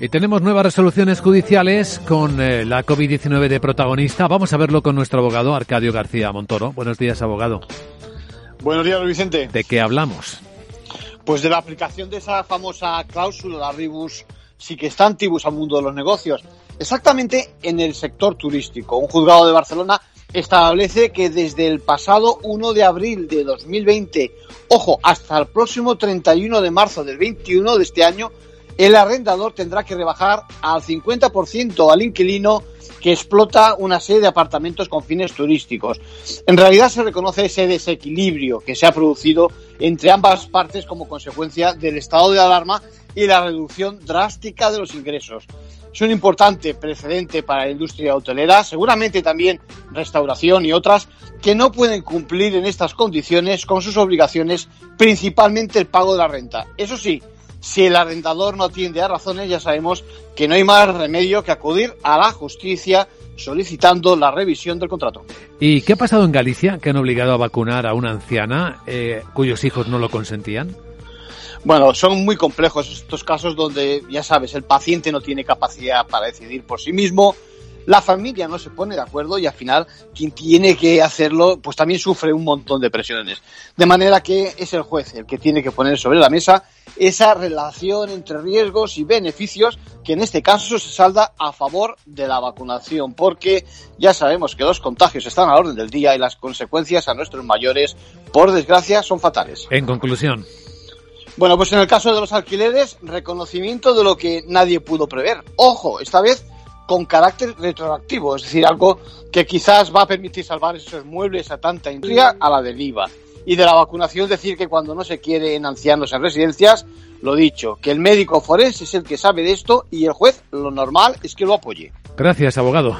Y tenemos nuevas resoluciones judiciales con eh, la COVID-19 de protagonista. Vamos a verlo con nuestro abogado Arcadio García Montoro. Buenos días, abogado. Buenos días, Vicente. ¿De qué hablamos? Pues de la aplicación de esa famosa cláusula, la ribus siquestantibus al mundo de los negocios. Exactamente en el sector turístico. Un juzgado de Barcelona establece que desde el pasado 1 de abril de 2020, ojo, hasta el próximo 31 de marzo del 21 de este año, el arrendador tendrá que rebajar al 50% al inquilino que explota una serie de apartamentos con fines turísticos. En realidad se reconoce ese desequilibrio que se ha producido entre ambas partes como consecuencia del estado de alarma y la reducción drástica de los ingresos. Es un importante precedente para la industria hotelera, seguramente también restauración y otras, que no pueden cumplir en estas condiciones con sus obligaciones, principalmente el pago de la renta. Eso sí, si el arrendador no atiende a razones, ya sabemos que no hay más remedio que acudir a la justicia solicitando la revisión del contrato. ¿Y qué ha pasado en Galicia que han obligado a vacunar a una anciana eh, cuyos hijos no lo consentían? Bueno, son muy complejos estos casos donde, ya sabes, el paciente no tiene capacidad para decidir por sí mismo, la familia no se pone de acuerdo y al final quien tiene que hacerlo pues también sufre un montón de presiones. De manera que es el juez el que tiene que poner sobre la mesa esa relación entre riesgos y beneficios que en este caso se salda a favor de la vacunación porque ya sabemos que los contagios están a la orden del día y las consecuencias a nuestros mayores por desgracia son fatales. En conclusión. Bueno, pues en el caso de los alquileres, reconocimiento de lo que nadie pudo prever. Ojo, esta vez con carácter retroactivo, es decir, algo que quizás va a permitir salvar esos muebles a tanta industria a la deriva. Y de la vacunación decir que cuando no se quiere en en residencias, lo dicho, que el médico forense es el que sabe de esto y el juez lo normal es que lo apoye. Gracias, abogado.